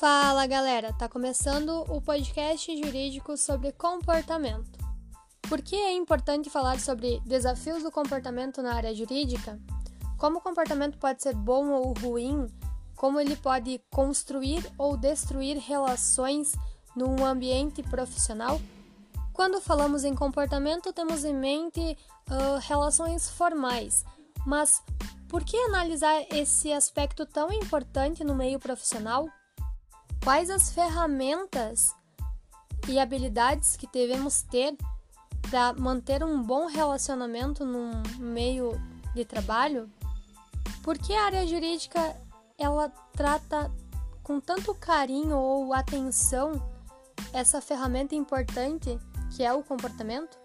Fala galera, tá começando o podcast jurídico sobre comportamento. Por que é importante falar sobre desafios do comportamento na área jurídica? Como o comportamento pode ser bom ou ruim? Como ele pode construir ou destruir relações no ambiente profissional? Quando falamos em comportamento, temos em mente uh, relações formais, mas por que analisar esse aspecto tão importante no meio profissional? Quais as ferramentas e habilidades que devemos ter para manter um bom relacionamento num meio de trabalho? Por que a área jurídica ela trata com tanto carinho ou atenção essa ferramenta importante que é o comportamento?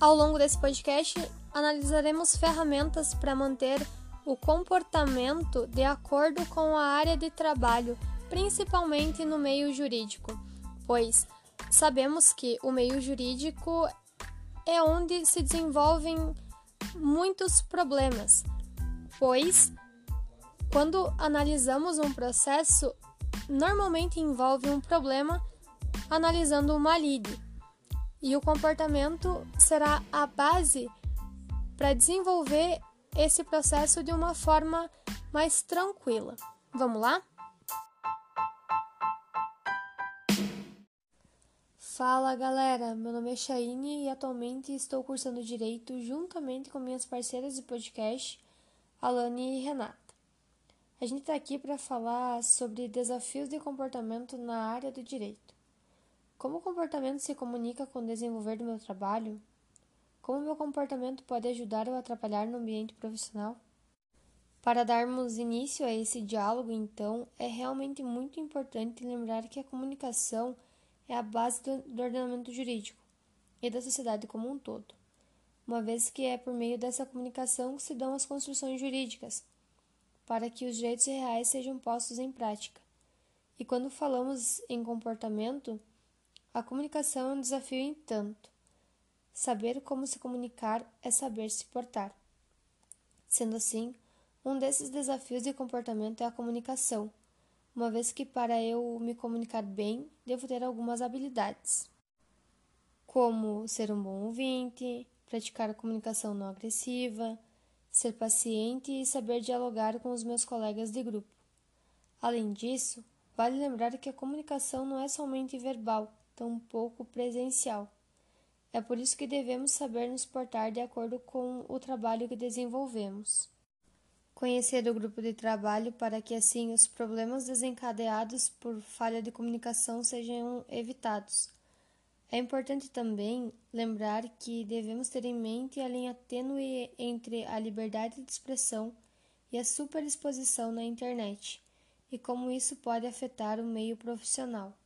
Ao longo desse podcast, analisaremos ferramentas para manter o comportamento de acordo com a área de trabalho principalmente no meio jurídico, pois sabemos que o meio jurídico é onde se desenvolvem muitos problemas, pois quando analisamos um processo, normalmente envolve um problema analisando uma lide, e o comportamento será a base para desenvolver esse processo de uma forma mais tranquila. Vamos lá? Fala galera, meu nome é Shaine e atualmente estou cursando Direito juntamente com minhas parceiras de podcast, Alane e Renata. A gente está aqui para falar sobre desafios de comportamento na área do direito. Como o comportamento se comunica com o desenvolver do meu trabalho? Como meu comportamento pode ajudar ou atrapalhar no ambiente profissional? Para darmos início a esse diálogo, então, é realmente muito importante lembrar que a comunicação é a base do, ordenamento jurídico e da sociedade como um todo, uma vez que é por meio dessa comunicação que se dão as construções jurídicas, para que os direitos reais sejam postos em prática. E quando falamos em comportamento, a comunicação é um desafio em tanto. Saber como se comunicar é saber se portar. Sendo assim, um desses desafios de comportamento é a comunicação uma vez que para eu me comunicar bem, devo ter algumas habilidades, como ser um bom ouvinte, praticar a comunicação não agressiva, ser paciente e saber dialogar com os meus colegas de grupo. Além disso, vale lembrar que a comunicação não é somente verbal, tampouco presencial. É por isso que devemos saber nos portar de acordo com o trabalho que desenvolvemos conhecer o grupo de trabalho para que assim os problemas desencadeados por falha de comunicação sejam evitados. É importante também lembrar que devemos ter em mente a linha tênue entre a liberdade de expressão e a superexposição na internet, e como isso pode afetar o meio profissional.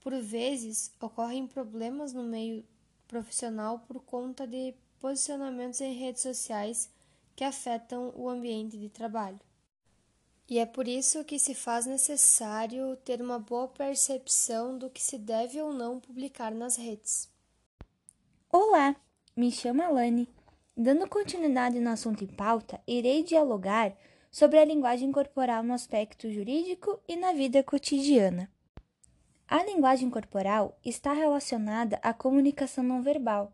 Por vezes, ocorrem problemas no meio profissional por conta de posicionamentos em redes sociais que afetam o ambiente de trabalho. E é por isso que se faz necessário ter uma boa percepção do que se deve ou não publicar nas redes. Olá, me chamo Alane. Dando continuidade no assunto em pauta, irei dialogar sobre a linguagem corporal no aspecto jurídico e na vida cotidiana. A linguagem corporal está relacionada à comunicação não verbal.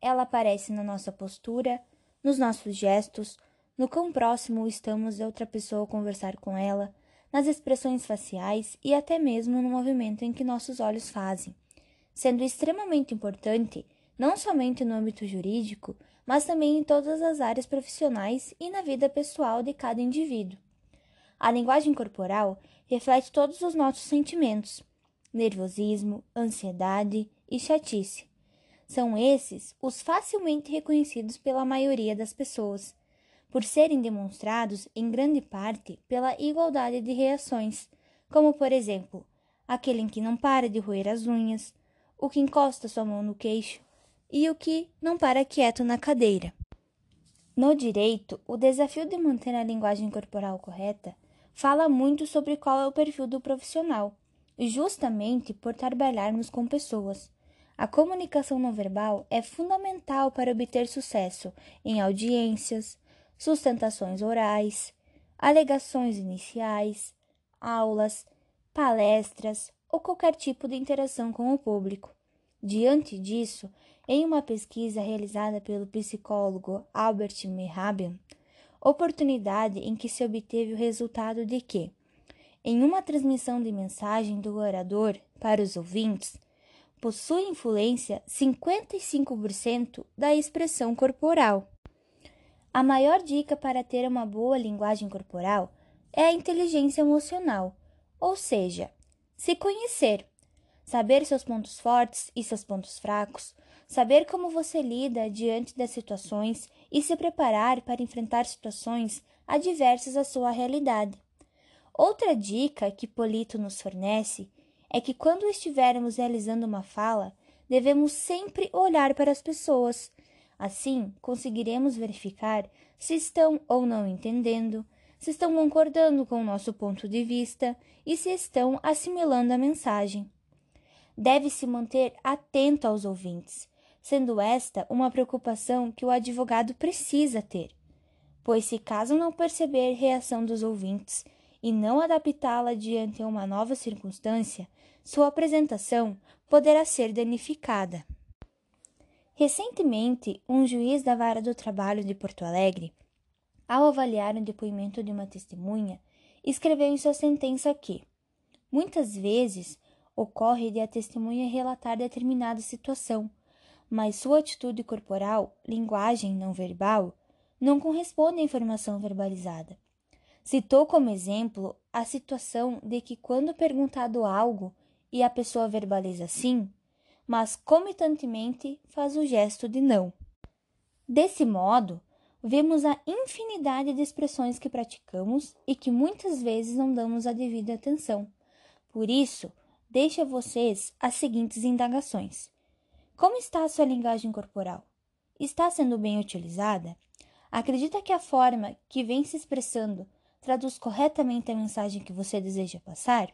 Ela aparece na nossa postura, nos nossos gestos, no quão próximo estamos de outra pessoa conversar com ela, nas expressões faciais e até mesmo no movimento em que nossos olhos fazem, sendo extremamente importante não somente no âmbito jurídico, mas também em todas as áreas profissionais e na vida pessoal de cada indivíduo. A linguagem corporal reflete todos os nossos sentimentos: nervosismo, ansiedade e chatice, são esses os facilmente reconhecidos pela maioria das pessoas, por serem demonstrados em grande parte pela igualdade de reações, como por exemplo, aquele em que não para de roer as unhas, o que encosta sua mão no queixo e o que não para quieto na cadeira. No direito, o desafio de manter a linguagem corporal correta fala muito sobre qual é o perfil do profissional, justamente por trabalharmos com pessoas. A comunicação não verbal é fundamental para obter sucesso em audiências, sustentações orais, alegações iniciais, aulas, palestras ou qualquer tipo de interação com o público. Diante disso, em uma pesquisa realizada pelo psicólogo Albert Mehrabian, oportunidade em que se obteve o resultado de que, em uma transmissão de mensagem do orador para os ouvintes, possui influência 55% da expressão corporal. A maior dica para ter uma boa linguagem corporal é a inteligência emocional, ou seja, se conhecer, saber seus pontos fortes e seus pontos fracos, saber como você lida diante das situações e se preparar para enfrentar situações adversas à sua realidade. Outra dica que Polito nos fornece é que quando estivermos realizando uma fala, devemos sempre olhar para as pessoas. Assim, conseguiremos verificar se estão ou não entendendo, se estão concordando com o nosso ponto de vista e se estão assimilando a mensagem. Deve-se manter atento aos ouvintes, sendo esta uma preocupação que o advogado precisa ter, pois se caso não perceber reação dos ouvintes e não adaptá-la diante uma nova circunstância, sua apresentação poderá ser danificada. Recentemente, um juiz da Vara do Trabalho de Porto Alegre, ao avaliar o depoimento de uma testemunha, escreveu em sua sentença que, muitas vezes, ocorre de a testemunha relatar determinada situação, mas sua atitude corporal, linguagem não verbal, não corresponde à informação verbalizada. Citou como exemplo a situação de que, quando perguntado algo e a pessoa verbaliza sim, mas comitantemente faz o gesto de não. Desse modo, vemos a infinidade de expressões que praticamos e que muitas vezes não damos a devida atenção. Por isso, deixo a vocês as seguintes indagações. Como está a sua linguagem corporal? Está sendo bem utilizada? Acredita que a forma que vem se expressando traduz corretamente a mensagem que você deseja passar?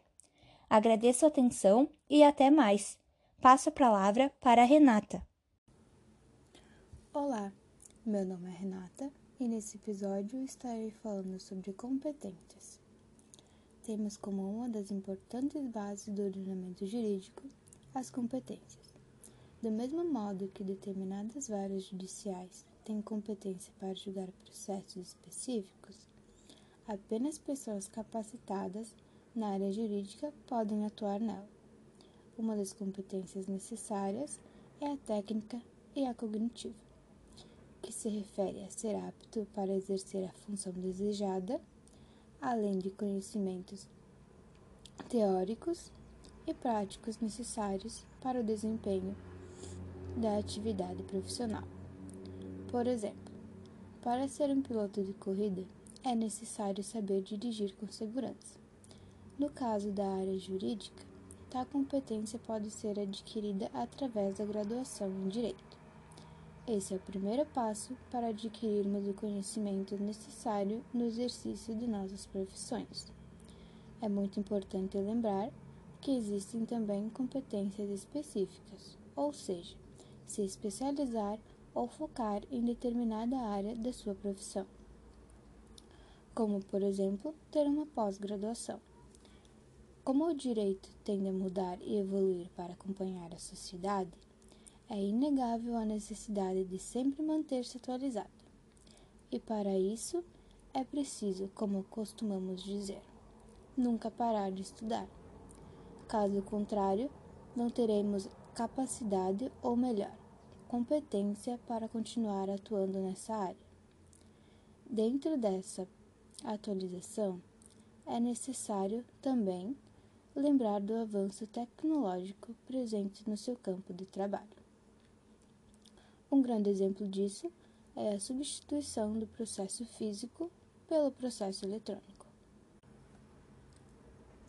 Agradeço a atenção e até mais. Passo a palavra para a Renata. Olá, meu nome é Renata e nesse episódio estarei falando sobre competências. Temos como uma das importantes bases do ordenamento jurídico as competências. Do mesmo modo que determinadas varas judiciais têm competência para julgar processos específicos, Apenas pessoas capacitadas na área jurídica podem atuar nela. Uma das competências necessárias é a técnica e a cognitiva, que se refere a ser apto para exercer a função desejada, além de conhecimentos teóricos e práticos necessários para o desempenho da atividade profissional. Por exemplo, para ser um piloto de corrida, é necessário saber dirigir com segurança. No caso da área jurídica, tal competência pode ser adquirida através da graduação em Direito. Esse é o primeiro passo para adquirirmos o conhecimento necessário no exercício de nossas profissões. É muito importante lembrar que existem também competências específicas, ou seja, se especializar ou focar em determinada área da sua profissão como, por exemplo, ter uma pós-graduação. Como o direito tende a mudar e evoluir para acompanhar a sociedade, é inegável a necessidade de sempre manter-se atualizado. E para isso é preciso, como costumamos dizer, nunca parar de estudar. Caso contrário, não teremos capacidade ou melhor, competência para continuar atuando nessa área. Dentro dessa atualização, é necessário também lembrar do avanço tecnológico presente no seu campo de trabalho. Um grande exemplo disso é a substituição do processo físico pelo processo eletrônico.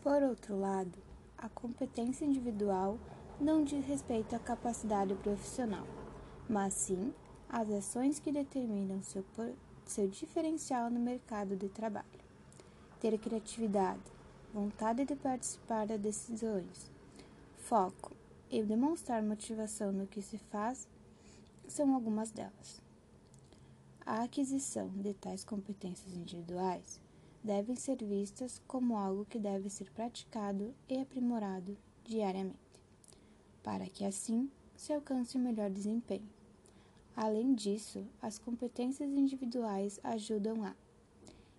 Por outro lado, a competência individual não diz respeito à capacidade profissional, mas sim às ações que determinam seu seu diferencial no mercado de trabalho. Ter criatividade, vontade de participar das decisões, foco e demonstrar motivação no que se faz são algumas delas. A aquisição de tais competências individuais devem ser vistas como algo que deve ser praticado e aprimorado diariamente, para que assim se alcance o melhor desempenho. Além disso, as competências individuais ajudam a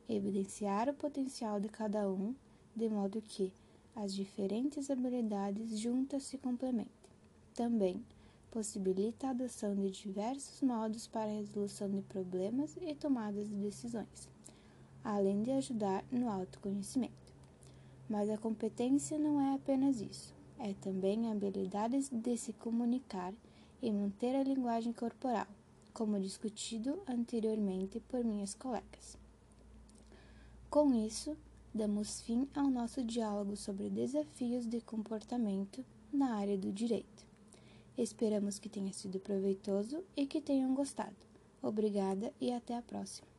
evidenciar o potencial de cada um, de modo que as diferentes habilidades juntas se complementem. Também possibilita a adoção de diversos modos para a resolução de problemas e tomadas de decisões, além de ajudar no autoconhecimento. Mas a competência não é apenas isso, é também a habilidade de se comunicar e manter a linguagem corporal, como discutido anteriormente por minhas colegas. Com isso, damos fim ao nosso diálogo sobre desafios de comportamento na área do direito. Esperamos que tenha sido proveitoso e que tenham gostado. Obrigada e até a próxima.